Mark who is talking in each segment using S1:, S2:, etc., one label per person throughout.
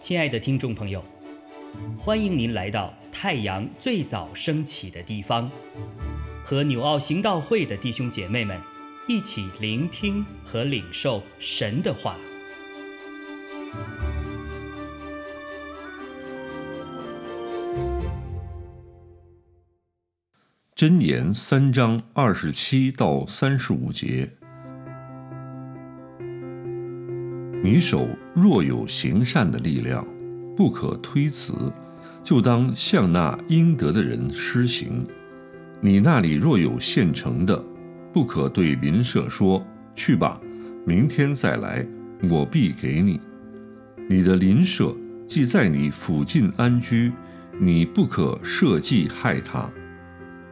S1: 亲爱的听众朋友，欢迎您来到太阳最早升起的地方，和纽奥行道会的弟兄姐妹们一起聆听和领受神的话。
S2: 箴言三章二十七到三十五节。你手若有行善的力量，不可推辞，就当向那应得的人施行。你那里若有现成的，不可对邻舍说：“去吧，明天再来，我必给你。”你的邻舍既在你附近安居，你不可设计害他。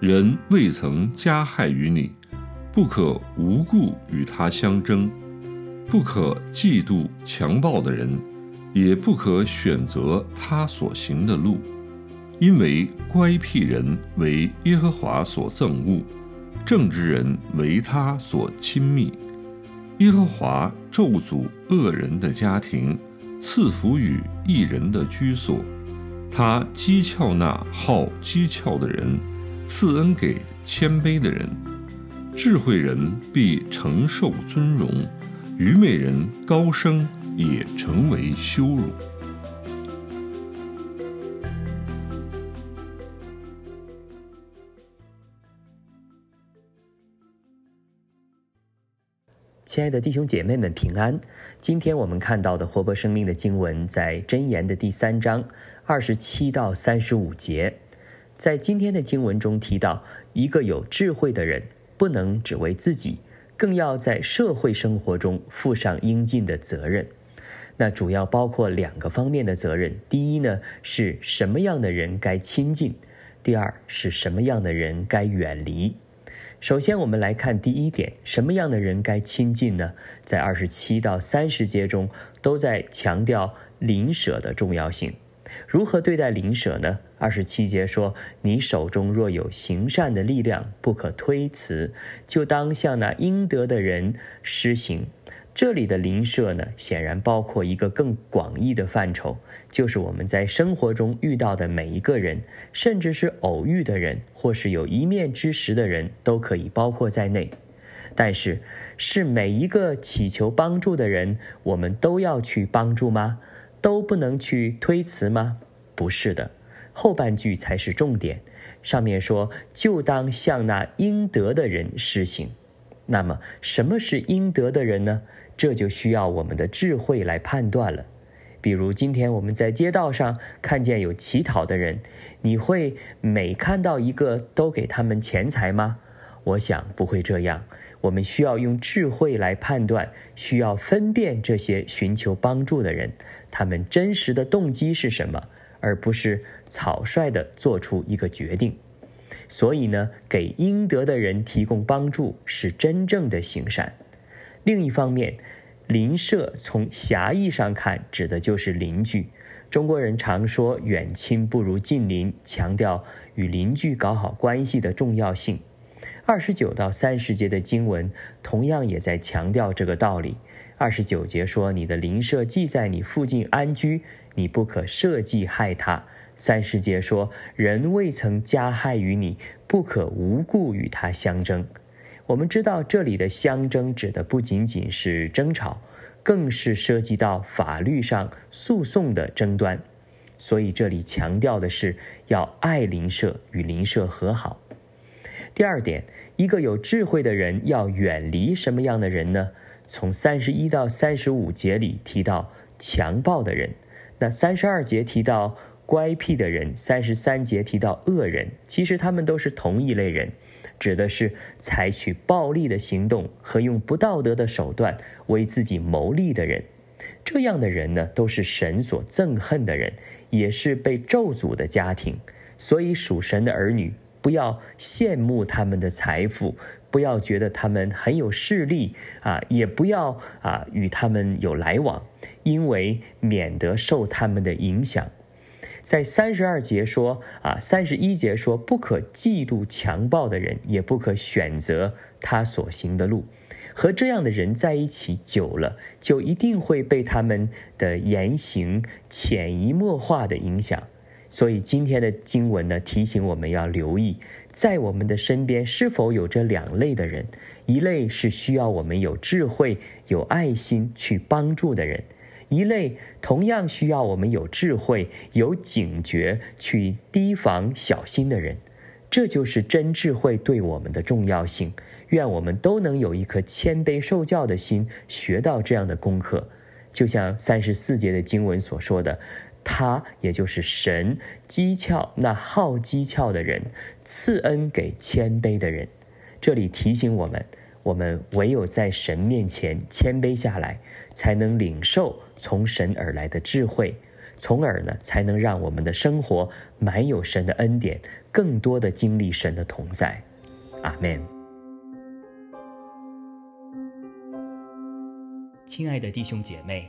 S2: 人未曾加害于你，不可无故与他相争。不可嫉妒强暴的人，也不可选择他所行的路，因为乖僻人为耶和华所憎恶，正直人为他所亲密。耶和华咒诅恶人的家庭，赐福于一人的居所。他讥诮那好讥诮的人，赐恩给谦卑的人。智慧人必承受尊荣。虞美人高升也成为羞辱。
S1: 亲爱的弟兄姐妹们，平安！今天我们看到的活泼生命的经文，在箴言的第三章二十七到三十五节。在今天的经文中提到，一个有智慧的人，不能只为自己。更要在社会生活中负上应尽的责任，那主要包括两个方面的责任。第一呢，是什么样的人该亲近；第二是什么样的人该远离。首先，我们来看第一点：什么样的人该亲近呢？在二十七到三十节中，都在强调邻舍的重要性。如何对待邻舍呢？二十七节说：“你手中若有行善的力量，不可推辞，就当向那应得的人施行。”这里的邻舍呢，显然包括一个更广义的范畴，就是我们在生活中遇到的每一个人，甚至是偶遇的人，或是有一面之识的人，都可以包括在内。但是，是每一个祈求帮助的人，我们都要去帮助吗？都不能去推辞吗？不是的，后半句才是重点。上面说，就当向那应得的人施行。那么，什么是应得的人呢？这就需要我们的智慧来判断了。比如，今天我们在街道上看见有乞讨的人，你会每看到一个都给他们钱财吗？我想不会这样。我们需要用智慧来判断，需要分辨这些寻求帮助的人，他们真实的动机是什么，而不是草率地做出一个决定。所以呢，给应得的人提供帮助是真正的行善。另一方面，邻舍从狭义上看，指的就是邻居。中国人常说“远亲不如近邻”，强调与邻居搞好关系的重要性。二十九到三十节的经文同样也在强调这个道理。二十九节说：“你的邻舍既在你附近安居，你不可设计害他。”三十节说：“人未曾加害于你，不可无故与他相争。”我们知道，这里的相争指的不仅仅是争吵，更是涉及到法律上诉讼的争端。所以，这里强调的是要爱邻舍，与邻舍和好。第二点，一个有智慧的人要远离什么样的人呢？从三十一到三十五节里提到强暴的人，那三十二节提到乖僻的人，三十三节提到恶人，其实他们都是同一类人，指的是采取暴力的行动和用不道德的手段为自己谋利的人。这样的人呢，都是神所憎恨的人，也是被咒诅的家庭。所以属神的儿女。不要羡慕他们的财富，不要觉得他们很有势力啊，也不要啊与他们有来往，因为免得受他们的影响。在三十二节说啊，三十一节说不可嫉妒强暴的人，也不可选择他所行的路。和这样的人在一起久了，就一定会被他们的言行潜移默化的影响。所以今天的经文呢，提醒我们要留意，在我们的身边是否有这两类的人：一类是需要我们有智慧、有爱心去帮助的人；一类同样需要我们有智慧、有警觉去提防、小心的人。这就是真智慧对我们的重要性。愿我们都能有一颗谦卑受教的心，学到这样的功课。就像三十四节的经文所说的，他也就是神，讥诮那好讥诮的人，赐恩给谦卑的人。这里提醒我们，我们唯有在神面前谦卑下来，才能领受从神而来的智慧，从而呢，才能让我们的生活满有神的恩典，更多的经历神的同在。阿门。亲爱的弟兄姐妹，